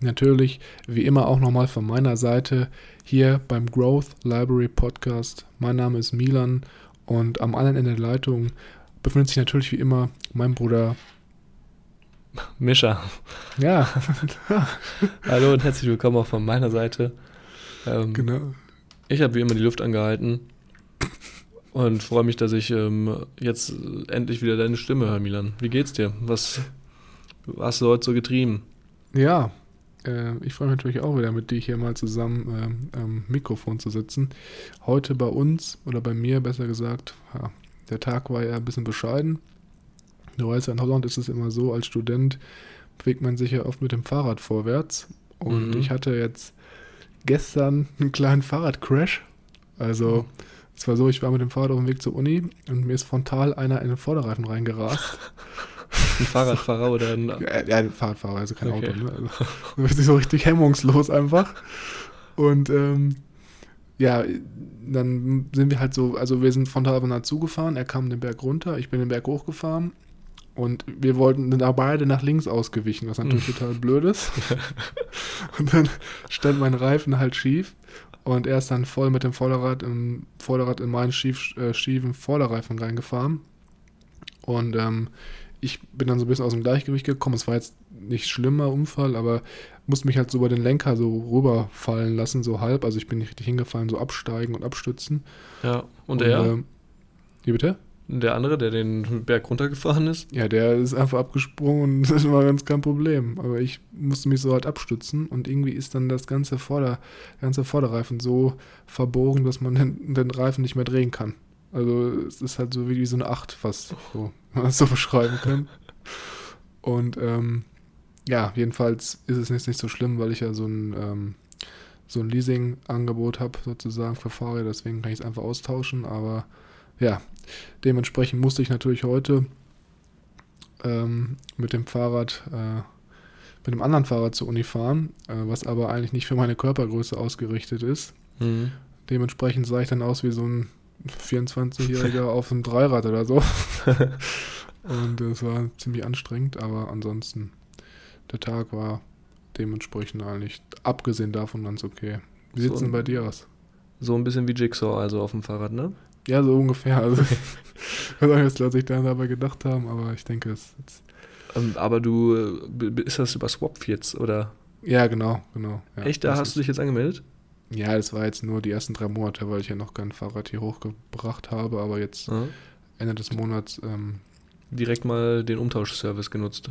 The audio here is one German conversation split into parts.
natürlich wie immer auch nochmal von meiner Seite hier beim Growth Library Podcast. Mein Name ist Milan und am anderen Ende der Leitung befindet sich natürlich wie immer mein Bruder Mischa. Ja. Hallo und herzlich willkommen auch von meiner Seite. Ähm, genau. Ich habe wie immer die Luft angehalten und freue mich, dass ich ähm, jetzt endlich wieder deine Stimme höre, Milan. Wie geht's dir? Was hast du heute so getrieben? Ja, äh, ich freue mich natürlich auch wieder mit dir hier mal zusammen ähm, am Mikrofon zu sitzen. Heute bei uns, oder bei mir besser gesagt, ja, der Tag war ja ein bisschen bescheiden. Du weißt ja, in Holland ist es immer so, als Student bewegt man sich ja oft mit dem Fahrrad vorwärts. Und Mhm. ich hatte jetzt gestern einen kleinen Fahrradcrash. Also, es war so, ich war mit dem Fahrrad auf dem Weg zur Uni und mir ist frontal einer in den Vorderreifen reingerast. Ein Fahrradfahrer oder ein. Ja, ein Fahrradfahrer, also kein Okay. Auto. Ne? Also, du bist so richtig hemmungslos einfach. Und ähm, ja, dann sind wir halt so, also wir sind von Taverna zugefahren, er kam den Berg runter, ich bin den Berg hochgefahren und wir wollten da beide nach links ausgewichen, was natürlich total blöd ist. und dann stand mein Reifen halt schief und er ist dann voll mit dem Vorderrad im Vorderrad in meinen schief, äh, schiefen Vorderreifen reingefahren. Und ähm, ich bin dann so ein bisschen aus dem Gleichgewicht gekommen. Es war jetzt nicht schlimmer Unfall, aber musste mich halt so über den Lenker so rüberfallen lassen, so halb. Also ich bin nicht richtig hingefallen, so absteigen und abstützen. Ja, und er? ähm, wie bitte? der andere, der den Berg runtergefahren ist? Ja, der ist einfach abgesprungen und das war ganz kein Problem. Aber ich musste mich so halt abstützen und irgendwie ist dann das ganze, Vorder-, ganze Vorderreifen so verbogen, dass man den, den Reifen nicht mehr drehen kann. Also es ist halt so wie so eine Acht fast, so, wenn man so beschreiben kann. Und ähm, ja, jedenfalls ist es jetzt nicht so schlimm, weil ich ja so ein, ähm, so ein Leasing-Angebot habe sozusagen für Fahrräder, deswegen kann ich es einfach austauschen. Aber ja, dementsprechend musste ich natürlich heute ähm, mit dem Fahrrad, äh, mit dem anderen Fahrrad zur Uni fahren, äh, was aber eigentlich nicht für meine Körpergröße ausgerichtet ist. Mhm. Dementsprechend sah ich dann aus wie so ein 24-Jähriger auf einem Dreirad oder so. Und es war ziemlich anstrengend, aber ansonsten, der Tag war dementsprechend eigentlich, abgesehen davon, ganz okay. Wie sieht es So denn bei dir aus? So ein bisschen wie Jigsaw, also auf dem Fahrrad, ne? Ja, so ungefähr. Also, ich weiß auch nicht, was sich da dabei gedacht haben, aber ich denke, es ist. Ähm, aber du, äh, ist das über Swap jetzt, oder? Ja, genau, genau. Ja, Echt, da das hast du dich jetzt angemeldet? Ja, das war jetzt nur die ersten drei Monate, weil ich ja noch kein Fahrrad hier hochgebracht habe, aber jetzt Ja. Ende des Monats, ähm, Direkt mal den Umtauschservice genutzt.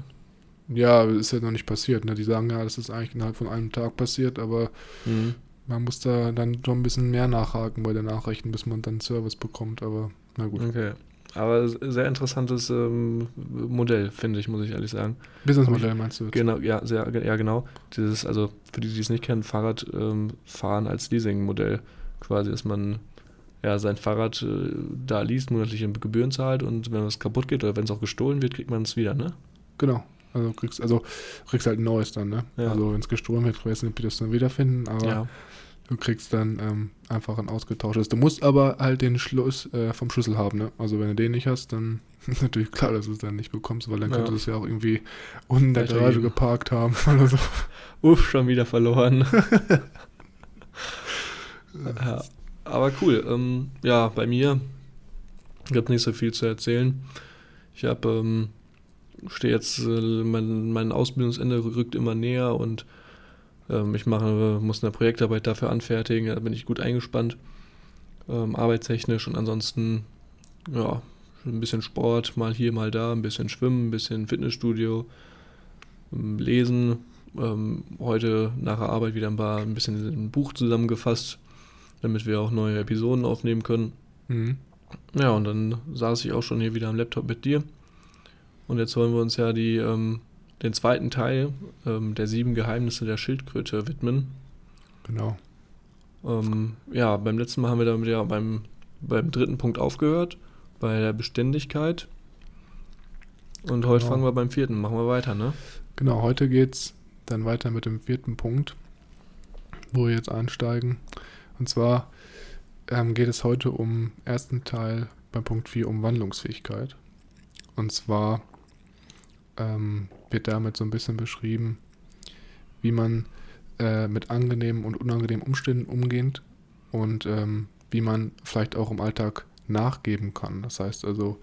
ja, ist ja noch nicht passiert. Ne? Die sagen ja, das ist eigentlich innerhalb von einem Tag passiert, aber Mhm. man muss da dann schon ein bisschen mehr nachhaken bei den Nachrichten, bis man dann Service bekommt, aber na gut. Okay. Aber sehr interessantes ähm, Modell, finde ich, muss ich ehrlich sagen. Businessmodell meinst du jetzt? Genau, ja, sehr, ja, genau. Dieses, also für die, die es nicht kennen, Fahrrad ähm, fahren als Leasingmodell. Quasi, dass man ja sein Fahrrad äh, da liest, monatliche Gebühren zahlt und wenn es kaputt geht oder wenn es auch gestohlen wird, kriegt man es wieder, ne? Genau. Also kriegst, also kriegst halt ein neues dann, ne? Ja. Also wenn es gestohlen wird, weiß nicht, ob die das dann wiederfinden, aber Ja. Du kriegst dann ähm, einfach ein ausgetauschtes. Du musst aber halt den Schluss äh, vom Schlüssel haben, ne? Also wenn du den nicht hast, dann ist natürlich klar, dass du es dann nicht bekommst, weil dann Ja. könntest du es ja auch irgendwie unten in der. Garage geparkt haben oder so. Uff, schon wieder verloren. ja, aber cool. Ähm, ja, bei mir gibt nicht so viel zu erzählen. Ich habe, ähm, stehe jetzt, äh, mein, mein Ausbildungsende rückt immer näher und ähm, ich mache, muss eine Projektarbeit dafür anfertigen. Da bin ich gut eingespannt, ähm, arbeitstechnisch und ansonsten, ja, ein bisschen Sport, mal hier, mal da, ein bisschen Schwimmen, ein bisschen Fitnessstudio, ähm, Lesen, ähm, heute nach der Arbeit wieder ein paar ein bisschen ein Buch zusammengefasst, damit wir auch neue Episoden aufnehmen können. Mhm. Ja, und dann saß ich auch schon hier wieder am Laptop mit dir. Und jetzt wollen wir uns ja die, ähm, den zweiten Teil ähm, der sieben Geheimnisse der Schildkröte widmen. Genau. Ähm, ja, beim letzten Mal haben wir damit ja beim, beim dritten Punkt aufgehört, bei der Beständigkeit. Und heute Genau. fangen wir beim vierten, machen wir weiter, ne? Genau, heute geht's dann weiter mit dem vierten Punkt, wo wir jetzt einsteigen. Und zwar ähm, geht es heute um ersten Teil beim Punkt 4 um Wandlungsfähigkeit. Und zwar ähm, wird damit so ein bisschen beschrieben, wie man äh, mit angenehmen und unangenehmen Umständen umgeht und ähm, wie man vielleicht auch im Alltag nachgeben kann. Das heißt also,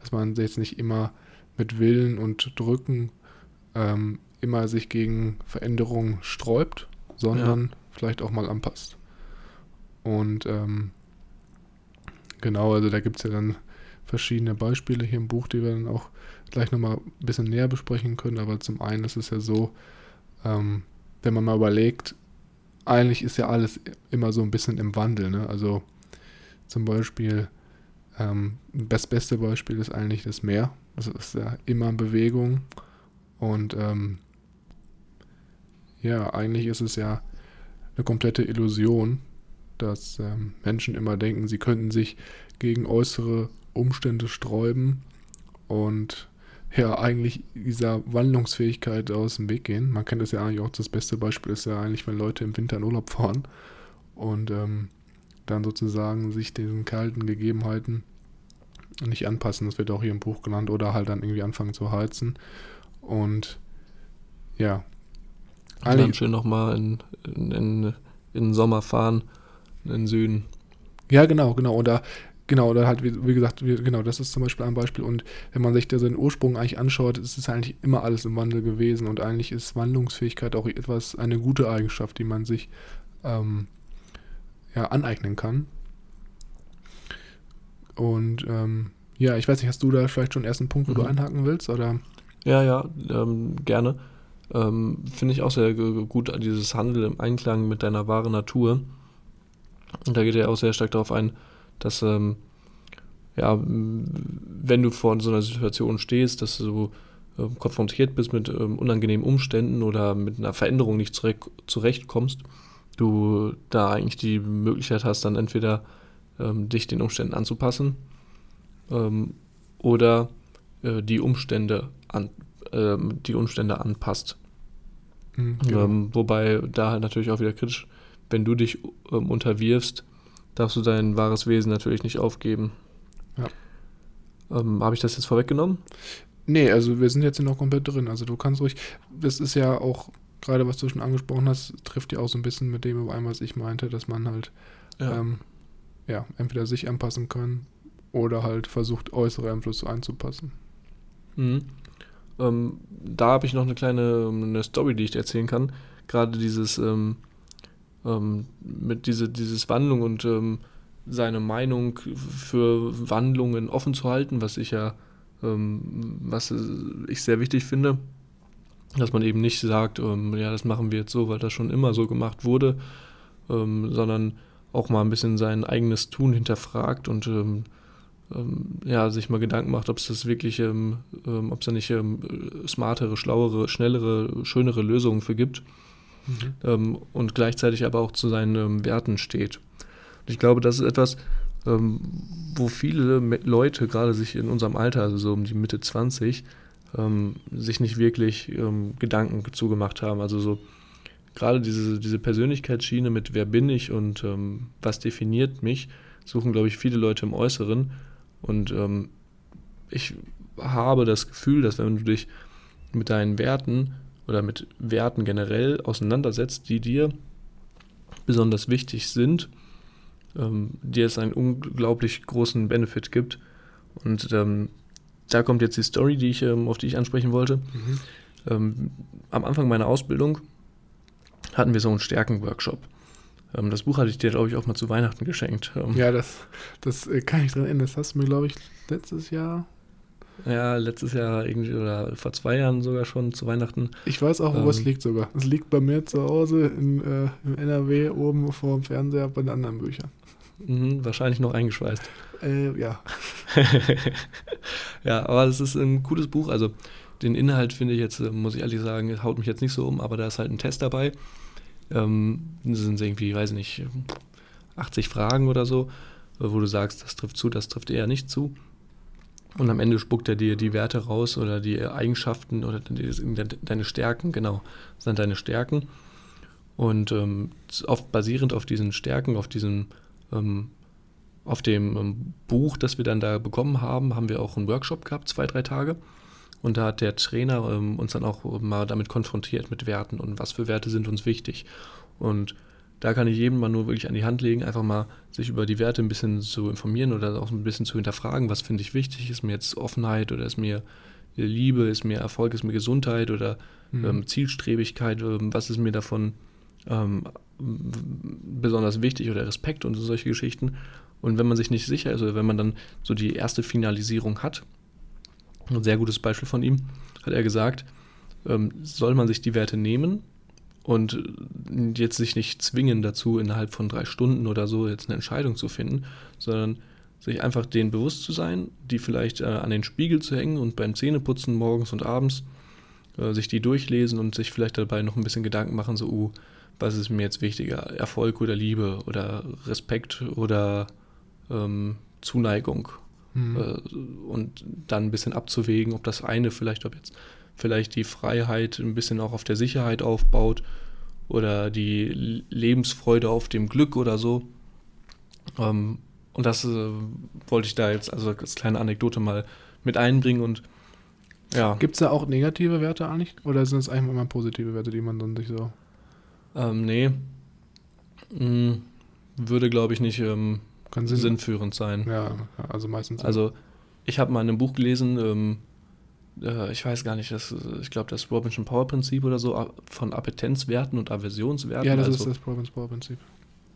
dass man jetzt nicht immer mit Willen und Drücken ähm, immer sich gegen Veränderungen sträubt, sondern vielleicht auch mal anpasst. Und ähm, genau, also da gibt es ja dann verschiedene Beispiele hier im Buch, die wir dann auch gleich nochmal ein bisschen näher besprechen können. Aber zum einen ist es ja so, ähm, wenn man mal überlegt, eigentlich ist ja alles immer so ein bisschen im Wandel. Ne? Also zum Beispiel, ähm, das beste Beispiel ist eigentlich das Meer. Das ist ja immer in Bewegung. Und ähm, ja, eigentlich ist es ja eine komplette Illusion, dass ähm, Menschen immer denken, sie könnten sich gegen äußere Umstände sträuben und ja, eigentlich dieser Wandlungsfähigkeit aus dem Weg gehen. Man kennt das ja eigentlich auch, das beste Beispiel ist ja eigentlich, wenn Leute im Winter in Urlaub fahren und ähm, dann sozusagen sich diesen kalten Gegebenheiten nicht anpassen. Das wird auch hier im Buch genannt. Oder halt dann irgendwie anfangen zu heizen. Und ja. Und dann schön nochmal in, in, in, in den Sommer fahren, in den Süden. Ja, genau, genau. Oder genau, oder halt, wie, wie gesagt, wie, genau, das ist zum Beispiel ein Beispiel. Und wenn man sich da seinen Ursprung eigentlich anschaut, ist es eigentlich immer alles im Wandel gewesen. Und eigentlich ist Wandlungsfähigkeit auch etwas, eine gute Eigenschaft, die man sich ähm, ja, aneignen kann. Und ähm, ja, ich weiß nicht, hast du da vielleicht schon einen ersten Punkt, wo Mhm. du einhaken willst? Oder? Ja, ja, ähm, gerne. Ähm, Finde ich auch sehr gut, dieses Handel im Einklang mit deiner wahren Natur. Und da geht er auch sehr stark darauf ein, dass, ähm, ja, wenn du vor so einer Situation stehst, dass du ähm, konfrontiert bist mit ähm, unangenehmen Umständen oder mit einer Veränderung nicht zurecht, zurechtkommst, du da eigentlich die Möglichkeit hast, dann entweder ähm, dich den Umständen anzupassen ähm, oder äh, die Umstände an, ähm, die Umstände anpasst. Mhm, genau. Ähm, wobei da halt natürlich auch wieder kritisch, wenn du dich ähm, unterwirfst, darfst du dein wahres Wesen natürlich nicht aufgeben. Ja. Ähm, Habe ich das jetzt vorweggenommen? Nee, also wir sind jetzt hier noch komplett drin. Also du kannst ruhig, das ist ja auch, gerade was du schon angesprochen hast, trifft ja auch so ein bisschen mit dem überein, was ich meinte, dass man halt ja, ähm, ja entweder sich anpassen kann oder halt versucht, äußere Einflüsse einzupassen. Mhm. Ähm, da habe ich noch eine kleine eine Story, die ich dir erzählen kann. Gerade dieses ähm, ähm, mit diese, dieses Wandlung und ähm, seine Meinung für Wandlungen offen zu halten, was ich ja, ähm, was ich sehr wichtig finde, dass man eben nicht sagt, ähm, ja, das machen wir jetzt so, weil das schon immer so gemacht wurde, ähm, sondern auch mal ein bisschen sein eigenes Tun hinterfragt und ähm, ja, sich mal Gedanken macht, ob es das wirklich, ob es da nicht smartere, schlauere, schnellere, schönere Lösungen für gibt Mhm. ähm, und gleichzeitig aber auch zu seinen ähm, Werten steht. Und ich glaube, das ist etwas, ähm, wo viele Leute, gerade sich in unserem Alter, also so um die Mitte 20, ähm, sich nicht wirklich ähm, Gedanken zugemacht haben. Also so gerade diese, diese Persönlichkeitsschiene mit wer bin ich und ähm, was definiert mich, suchen, glaube ich, viele Leute im Äußeren. Und ich habe das Gefühl, dass wenn du dich mit deinen Werten oder mit Werten generell auseinandersetzt, die dir besonders wichtig sind, ähm, dir es einen unglaublich großen Benefit gibt. Und ähm, da kommt jetzt die Story, die ich, ähm, auf die ich ansprechen wollte. Mhm. Ähm, am Anfang meiner Ausbildung hatten wir so einen Stärken-Workshop. Ähm, das Buch hatte ich dir, glaube ich, auch mal zu Weihnachten geschenkt. Ähm, Ja, das, das äh, kann ich dran erinnern. Das hast du mir, glaube ich, letztes Jahr. Ja, letztes Jahr irgendwie oder vor zwei Jahren sogar schon zu Weihnachten. Ich weiß auch, wo es Ähm. liegt sogar. Es liegt bei mir zu Hause in, äh, im NRW oben vor dem Fernseher bei den anderen Büchern. Mhm, wahrscheinlich noch eingeschweißt. Äh, ja. ja, aber es ist ein cooles Buch. Also den Inhalt finde ich jetzt, äh, muss ich ehrlich sagen, haut mich jetzt nicht so um, aber da ist halt ein Test dabei, ähm, sind irgendwie, weiß nicht, 80 Fragen oder so, wo du sagst, das trifft zu, das trifft eher nicht zu. Und am Ende spuckt er dir die Werte raus oder die Eigenschaften oder deine Stärken, genau, sind deine Stärken. Und ähm, auf, basierend auf diesen Stärken, auf diesem, ähm, auf dem ähm, Buch, das wir dann da bekommen haben, haben wir auch einen Workshop gehabt, zwei, drei Tage. Und da hat der Trainer ähm, uns dann auch mal damit konfrontiert mit Werten und was für Werte sind uns wichtig. Und da kann ich jedem mal nur wirklich an die Hand legen, einfach mal sich über die Werte ein bisschen zu informieren oder auch ein bisschen zu hinterfragen, was finde ich wichtig, ist mir jetzt Offenheit oder ist mir Liebe, ist mir Erfolg, ist mir Gesundheit oder mhm. ähm, Zielstrebigkeit, ähm, was ist mir davon ähm, besonders wichtig oder Respekt und solche Geschichten. Und wenn man sich nicht sicher ist oder wenn man dann so die erste Finalisierung hat, ein sehr gutes Beispiel von ihm, hat er gesagt, ähm, soll man sich die Werte nehmen und jetzt sich nicht zwingen dazu, innerhalb von drei Stunden oder so jetzt eine Entscheidung zu finden, sondern sich einfach denen bewusst zu sein, die vielleicht äh, an den Spiegel zu hängen und beim Zähneputzen morgens und abends äh, sich die durchlesen und sich vielleicht dabei noch ein bisschen Gedanken machen, so, uh, was ist mir jetzt wichtiger, Erfolg oder Liebe oder Respekt oder ähm, Zuneigung mhm. äh, und dann ein bisschen abzuwägen, ob das eine vielleicht, ob jetzt vielleicht die Freiheit ein bisschen auch auf der Sicherheit aufbaut oder die Lebensfreude auf dem Glück oder so. Ähm, und das äh, wollte ich da jetzt also als kleine Anekdote mal mit einbringen und ja. Gibt es da auch negative Werte eigentlich? Oder sind es eigentlich immer positive Werte, die man dann sich so. Ähm, nee. Hm, würde, glaube ich, nicht ähm, sinnführend sein. Ja, also meistens. Also, ich habe mal in einem Buch gelesen, ähm, äh, ich weiß gar nicht, das, ich glaube, das Robinson Power Prinzip oder so, von Appetenzwerten und Aversionswerten. Ja, das also ist das Robinson Power Prinzip.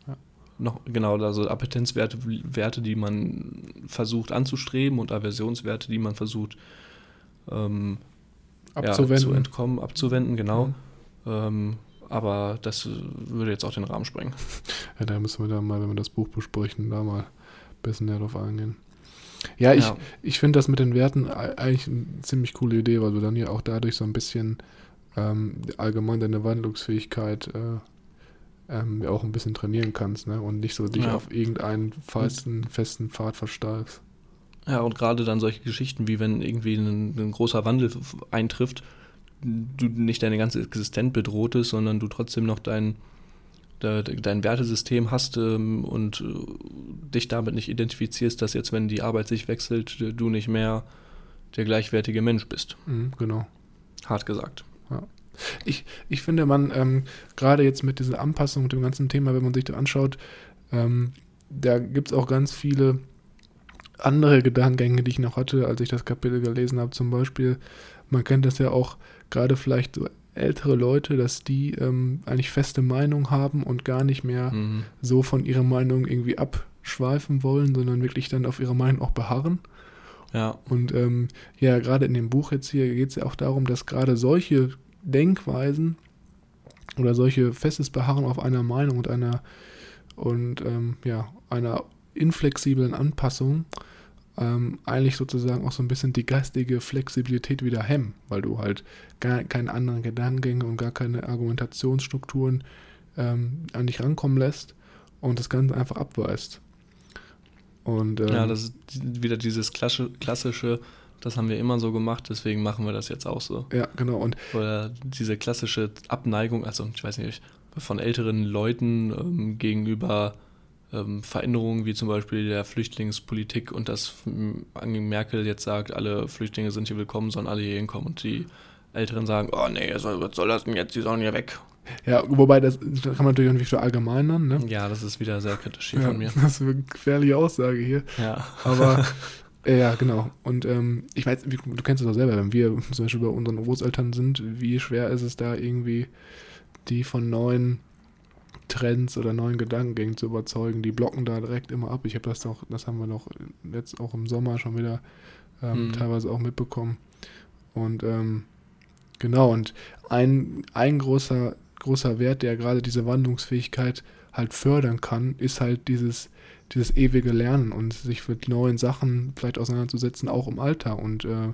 Ja. Noch, genau, also Appetenzwerte, Werte, die man versucht anzustreben und Aversionswerte, die man versucht ähm, abzuwenden. Ja, zu entkommen, abzuwenden, genau. Mhm. Ähm, aber das würde jetzt auch den Rahmen sprengen. Ja, da müssen wir dann mal, wenn wir das Buch besprechen, da mal ein bisschen näher drauf eingehen. Ja, ich, ja. ich finde das mit den Werten eigentlich eine ziemlich coole Idee, weil du dann ja auch dadurch so ein bisschen ähm, allgemein deine Wandlungsfähigkeit äh, ähm, auch ein bisschen trainieren kannst, ne? Und nicht so dich ja. auf irgendeinen festen, festen Pfad versteifst. Ja, und gerade dann solche Geschichten, wie wenn irgendwie ein, ein großer Wandel eintrifft, du nicht deine ganze Existenz bedroht ist, sondern du trotzdem noch dein, dein Wertesystem hast ähm, und äh, dich damit nicht identifizierst, dass jetzt, wenn die Arbeit sich wechselt, du nicht mehr der gleichwertige Mensch bist. Mhm, genau. Hart gesagt. Ja. Ich, ich finde, man, ähm, gerade jetzt mit dieser Anpassung und dem ganzen Thema, wenn man sich das anschaut, ähm, da gibt es auch ganz viele andere Gedankengänge, die ich noch hatte, als ich das Kapitel gelesen habe. Zum Beispiel, man kennt das ja auch, gerade vielleicht so ältere Leute, dass die ähm, eigentlich feste Meinung haben und gar nicht mehr mhm. so von ihrer Meinung irgendwie abschweifen wollen, sondern wirklich dann auf ihrer Meinung auch beharren. Ja. Und ähm, ja, gerade in dem Buch jetzt hier geht es ja auch darum, dass gerade solche Denkweisen oder solche festes Beharren auf einer Meinung und einer und ähm, ja, einer inflexiblen Anpassung ähm, eigentlich sozusagen auch so ein bisschen die geistige Flexibilität wieder hemmen, weil du halt gar keine anderen Gedankengänge und gar keine Argumentationsstrukturen ähm, an dich rankommen lässt und das Ganze einfach abweist. Und, ähm, ja, das ist wieder dieses klassische, das haben wir immer so gemacht, deswegen machen wir das jetzt auch so. Ja, genau. Und Oder diese klassische Abneigung, also ich weiß nicht, von älteren Leuten ähm, gegenüber ähm, Veränderungen wie zum Beispiel der Flüchtlingspolitik und dass Angela Merkel jetzt sagt, alle Flüchtlinge sind hier willkommen, sollen alle hier hinkommen und die Älteren sagen, oh nee, was soll das denn jetzt, die sollen hier weg. Ja, wobei das, das kann man natürlich auch nicht verallgemeinern, ne? Ja, das ist wieder sehr kritisch hier ja, von mir. Das ist eine gefährliche Aussage hier. Ja. Aber ja, genau. Und ähm, ich weiß, wie, du kennst es auch selber, wenn wir zum Beispiel bei unseren Großeltern sind, wie schwer ist es da irgendwie, die von neuen Trends oder neuen Gedankengängen zu überzeugen. Die blocken da direkt immer ab. Ich habe das doch, das haben wir noch jetzt auch im Sommer schon wieder ähm, mhm. teilweise auch mitbekommen. Und ähm, genau, und ein, ein großer, großer Wert, der gerade diese Wandlungsfähigkeit halt fördern kann, ist halt dieses, dieses ewige Lernen und sich mit neuen Sachen vielleicht auseinanderzusetzen, auch im Alter und äh,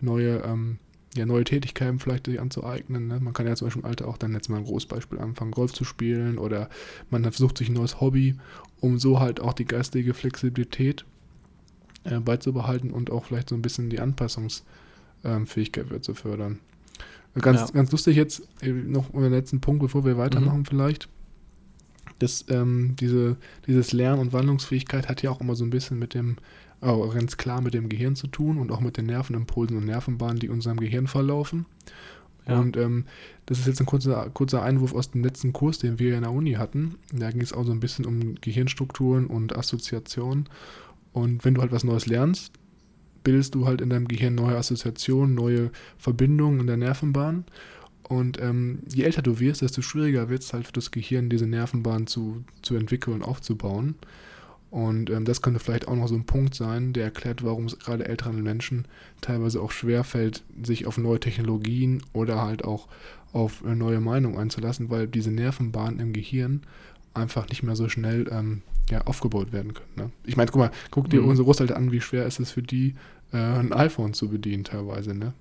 neue ähm, ja, neue Tätigkeiten vielleicht sich anzueignen. Ne? Man kann ja zum Beispiel im Alter auch dann jetzt mal ein großes Beispiel anfangen, Golf zu spielen oder man versucht sich ein neues Hobby, um so halt auch die geistige Flexibilität äh, beizubehalten und auch vielleicht so ein bisschen die Anpassungsfähigkeit ähm, zu fördern. Ganz, ja. ganz lustig jetzt, äh, noch den letzten Punkt, bevor wir weitermachen mhm. vielleicht. Das, ähm, diese, dieses Lern- und Wandlungsfähigkeit hat ja auch immer so ein bisschen mit dem auch ganz klar mit dem Gehirn zu tun und auch mit den Nervenimpulsen und Nervenbahnen, die unserem Gehirn verlaufen. Ja. Und ähm, das ist jetzt ein kurzer, kurzer Einwurf aus dem letzten Kurs, den wir in der Uni hatten. Da ging es auch so ein bisschen um Gehirnstrukturen und Assoziationen. Und wenn du halt was Neues lernst, bildest du halt in deinem Gehirn neue Assoziationen, neue Verbindungen in der Nervenbahn. Und ähm, je älter du wirst, desto schwieriger wird es halt für das Gehirn, diese Nervenbahn zu, zu entwickeln und aufzubauen. Und ähm, das könnte vielleicht auch noch so ein Punkt sein, der erklärt, warum es gerade älteren Menschen teilweise auch schwerfällt, sich auf neue Technologien oder halt auch auf äh, neue Meinungen einzulassen, weil diese Nervenbahnen im Gehirn einfach nicht mehr so schnell ähm, ja, aufgebaut werden können. Ne? Ich meine, guck mal, guck dir mhm. unsere Großeltern an, wie schwer ist es für die, äh, ein iPhone zu bedienen teilweise, ne?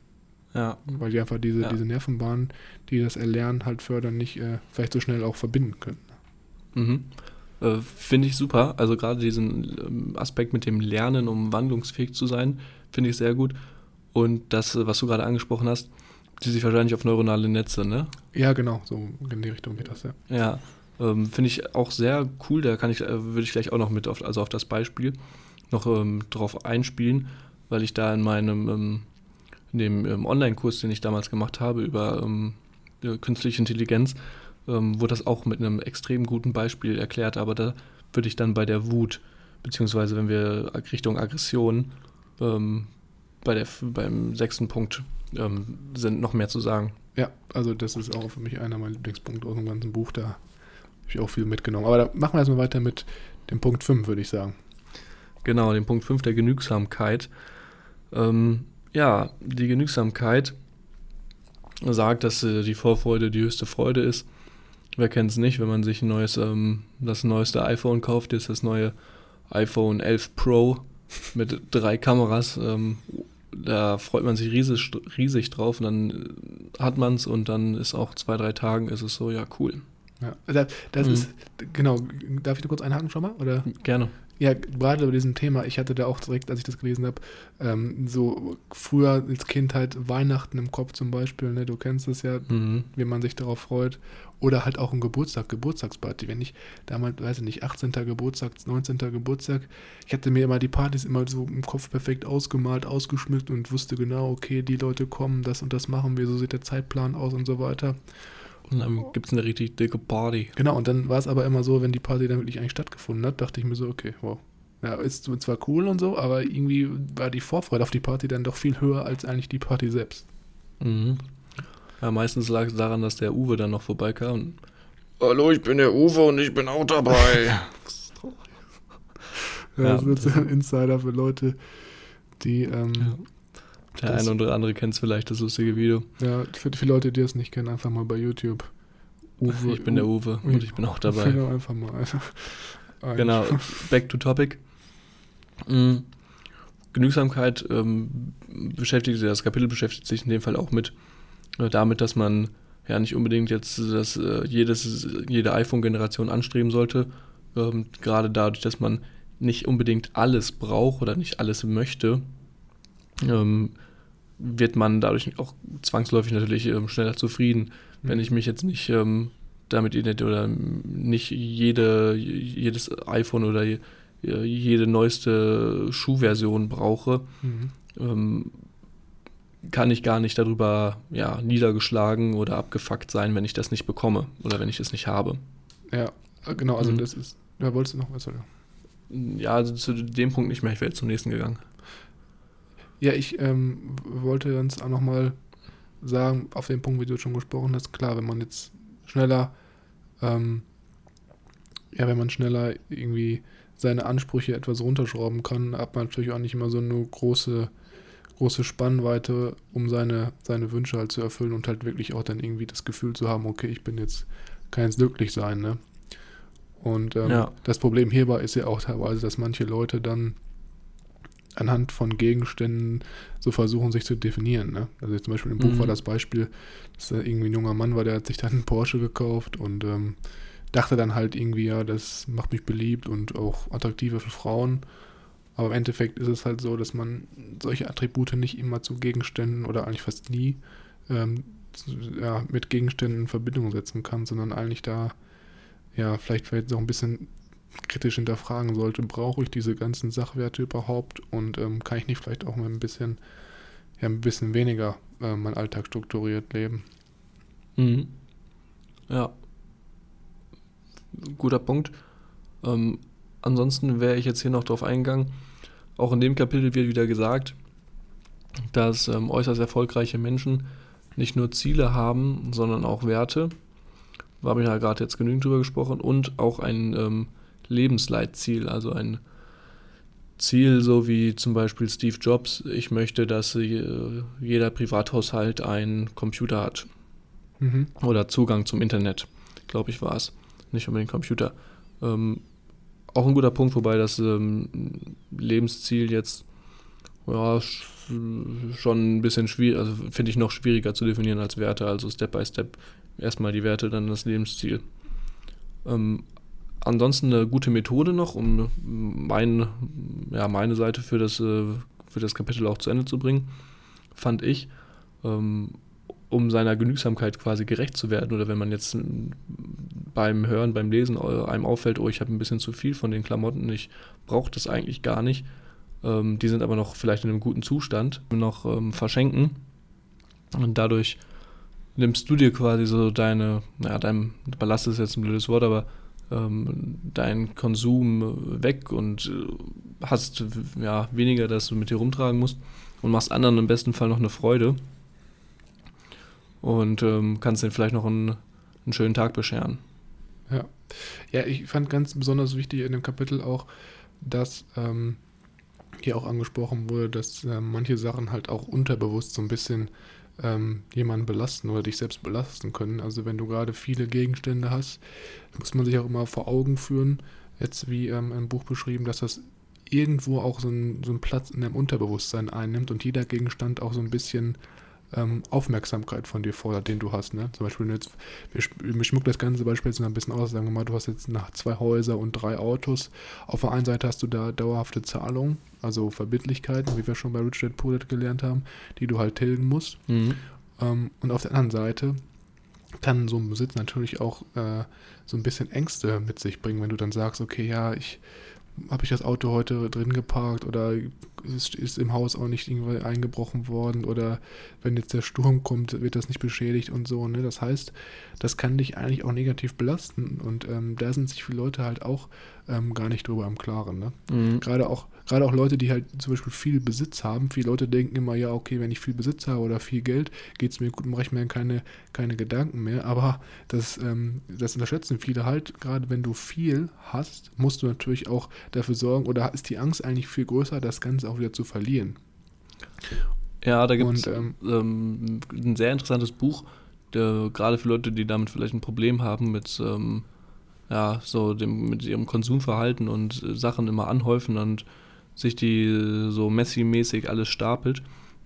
Ja. Weil die einfach diese, ja. diese Nervenbahnen, die das Erlernen halt fördern, nicht äh, vielleicht so schnell auch verbinden können. Mhm. Äh, finde ich super. Also gerade diesen ähm, Aspekt mit dem Lernen, um wandlungsfähig zu sein, finde ich sehr gut. Und das, äh, was du gerade angesprochen hast, zieht sich wahrscheinlich auf neuronale Netze, ne? Ja, genau, so in die Richtung geht das, ja. Ja, ähm, finde ich auch sehr cool. Da kann ich, äh, würde ich gleich auch noch mit auf, also auf das Beispiel noch ähm, drauf einspielen, weil ich da in meinem ähm, in dem ähm, Online-Kurs, den ich damals gemacht habe über ähm, künstliche Intelligenz, ähm, wurde das auch mit einem extrem guten Beispiel erklärt, aber da würde ich dann bei der Wut, beziehungsweise wenn wir Richtung Aggression ähm, bei der, beim sechsten Punkt ähm, sind, noch mehr zu sagen. Ja, also das ist auch für mich einer meiner Lieblingspunkte aus dem ganzen Buch, da habe ich auch viel mitgenommen. Aber da machen wir erstmal weiter mit dem Punkt 5, würde ich sagen. Genau, den Punkt 5 der Genügsamkeit. Ähm, ja, die Genügsamkeit sagt, dass äh, die Vorfreude die höchste Freude ist. Wer kennt es nicht, wenn man sich ein neues, ähm, das neueste iPhone kauft, ist das neue iPhone 11 Pro mit drei Kameras. Ähm, da freut man sich riesig, riesig drauf und dann hat man es und dann ist auch zwei, drei Tagen ist es so, ja, cool. Ja, das, das mhm. ist, genau, darf ich da kurz einhaken schon mal? Oder? Gerne. Ja, gerade bei diesem Thema, ich hatte da auch direkt, als ich das gelesen habe, ähm, so früher als Kind halt Weihnachten im Kopf zum Beispiel, ne, du kennst es ja, mhm. wie man sich darauf freut. Oder halt auch ein Geburtstag, Geburtstagsparty. Wenn ich damals, weiß ich nicht, 18. Geburtstag, 19. Geburtstag, ich hatte mir immer die Partys immer so im Kopf perfekt ausgemalt, ausgeschmückt und wusste genau, okay, die Leute kommen, das und das machen wir, so sieht der Zeitplan aus und so weiter. Und dann gibt es eine richtig dicke Party. Genau, und dann war es aber immer so, wenn die Party dann wirklich eigentlich stattgefunden hat, dachte ich mir so, okay, wow. Ja, ist zwar cool und so, aber irgendwie war die Vorfreude auf die Party dann doch viel höher als eigentlich die Party selbst. Mhm. Ja, meistens lag es daran, dass der Uwe dann noch vorbeikam. Hallo, ich bin der Uwe und ich bin auch dabei. ja, ja, das wird so ein Insider für Leute, die ähm, ja. Der das, eine oder andere kennt vielleicht das lustige Video. Ja, für die Leute, die es nicht kennen, einfach mal bei YouTube. Uwe, ich bin der Uwe und ich bin auch dabei. Genau, einfach mal. genau, back to topic. Mhm. Genügsamkeit ähm, beschäftigt sich, das Kapitel beschäftigt sich in dem Fall auch mit damit, dass man ja nicht unbedingt jetzt das, äh, jedes, jede iPhone-Generation anstreben sollte. Ähm, gerade dadurch, dass man nicht unbedingt alles braucht oder nicht alles möchte. Ähm, wird man dadurch auch zwangsläufig natürlich ähm, schneller zufrieden. Mhm. Wenn ich mich jetzt nicht ähm, damit oder nicht jede, jedes iPhone oder jede neueste Schuhversion brauche, mhm. Kann ich gar nicht darüber ja, niedergeschlagen oder abgefuckt sein, wenn ich das nicht bekomme oder wenn ich es nicht habe. Ja, genau, also mhm. das ist. Ja, wolltest du noch was? Oder? Ja, also zu dem Punkt nicht mehr, ich wäre jetzt zum nächsten gegangen. Ja, ich ähm, wollte uns auch nochmal sagen, auf den Punkt, wie du schon gesprochen hast, klar, wenn man jetzt schneller, ähm, ja, wenn man schneller irgendwie seine Ansprüche etwas runterschrauben kann, hat man natürlich auch nicht immer so eine große, große Spannweite, um seine, seine Wünsche halt zu erfüllen und halt wirklich auch dann irgendwie das Gefühl zu haben, okay, ich bin jetzt, kann jetzt glücklich sein, ne? Und ähm, ja. das Problem hierbei ist ja auch teilweise, dass manche Leute dann anhand von Gegenständen so versuchen, sich zu definieren. Ne? Also zum Beispiel im Buch Mhm. war das Beispiel, dass da irgendwie ein junger Mann war, der hat sich dann einen Porsche gekauft und ähm, dachte dann halt irgendwie, ja, das macht mich beliebt und auch attraktiver für Frauen. Aber im Endeffekt ist es halt so, dass man solche Attribute nicht immer zu Gegenständen oder eigentlich fast nie ähm, zu, ja, mit Gegenständen in Verbindung setzen kann, sondern eigentlich da ja vielleicht vielleicht auch ein bisschen kritisch hinterfragen sollte, brauche ich diese ganzen Sachwerte überhaupt und ähm, kann ich nicht vielleicht auch mal ein bisschen, ja, ein bisschen weniger äh, meinen Alltag strukturiert leben. Mhm. Ja. Guter Punkt. Ähm, ansonsten wäre ich jetzt hier noch drauf eingegangen. Auch in dem Kapitel wird wieder gesagt, dass ähm, äußerst erfolgreiche Menschen nicht nur Ziele haben, sondern auch Werte. Da habe ich ja gerade jetzt genügend drüber gesprochen. Und auch ein ähm, Lebensleitziel, also ein Ziel, so wie zum Beispiel Steve Jobs. Ich möchte, dass äh, jeder Privathaushalt einen Computer hat Mhm. oder Zugang zum Internet, glaube ich, war es. Nicht unbedingt Computer. Ähm, auch ein guter Punkt, wobei das ähm, Lebensziel jetzt ja, sch- schon ein bisschen schwierig, also finde ich noch schwieriger zu definieren als Werte, also Step by Step. Erstmal die Werte, dann das Lebensziel. Ähm, ansonsten eine gute Methode noch, um mein, ja, meine Seite für das, äh, für das Kapitel auch zu Ende zu bringen, fand ich. Ähm, um seiner Genügsamkeit quasi gerecht zu werden. Oder wenn man jetzt beim Hören, beim Lesen einem auffällt, oh, ich habe ein bisschen zu viel von den Klamotten, ich brauche das eigentlich gar nicht, ähm, die sind aber noch vielleicht in einem guten Zustand, noch ähm, verschenken. Und dadurch nimmst du dir quasi so deine, naja, dein Ballast ist jetzt ein blödes Wort, aber ähm, deinen Konsum weg und äh, hast ja weniger, dass du mit dir rumtragen musst und machst anderen im besten Fall noch eine Freude und ähm, kannst denen vielleicht noch einen, einen schönen Tag bescheren. Ja, ich fand ganz besonders wichtig in dem Kapitel auch, dass ähm, hier auch angesprochen wurde, dass äh, manche Sachen halt auch unterbewusst so ein bisschen ähm, jemanden belasten oder dich selbst belasten können. Also wenn du gerade viele Gegenstände hast, muss man sich auch immer vor Augen führen, jetzt wie ähm, im Buch beschrieben, dass das irgendwo auch so, ein, so einen Platz in deinem Unterbewusstsein einnimmt und jeder Gegenstand auch so ein bisschen ähm, Aufmerksamkeit von dir fordert, den du hast. Ne? Zum Beispiel, jetzt, wir, wir schmucken das ganze Beispiel jetzt noch ein bisschen aus, sagen wir mal, du hast jetzt nach zwei Häuser und drei Autos. Auf der einen Seite hast du da dauerhafte Zahlungen, also Verbindlichkeiten, wie wir schon bei Rich Dad Poor Dad gelernt haben, die du halt tilgen musst. Mhm. Ähm, und auf der anderen Seite kann so ein Besitz natürlich auch äh, so ein bisschen Ängste mit sich bringen, wenn du dann sagst, okay, ja, ich habe ich das Auto heute drin geparkt oder ist, ist im Haus auch nicht irgendwie eingebrochen worden oder wenn jetzt der Sturm kommt, wird das nicht beschädigt und so. Ne? Das heißt, das kann dich eigentlich auch negativ belasten und ähm, da sind sich viele Leute halt auch ähm, gar nicht drüber im Klaren. Ne? Mhm. Gerade auch, gerade auch Leute, die halt zum Beispiel viel Besitz haben. Viele Leute denken immer, ja, okay, wenn ich viel Besitz habe oder viel Geld, geht es mir gut, mache ich mir keine, keine Gedanken mehr. Aber das, ähm, das unterschätzen viele halt. Gerade wenn du viel hast, musst du natürlich auch dafür sorgen, oder ist die Angst eigentlich viel größer, das Ganze auch wieder zu verlieren. Ja, da gibt es ähm, ähm, ein sehr interessantes Buch, der, gerade für Leute, die damit vielleicht ein Problem haben mit, ähm, ja, so dem, mit ihrem Konsumverhalten und äh, Sachen immer anhäufen und sich die so Messi-mäßig alles stapelt,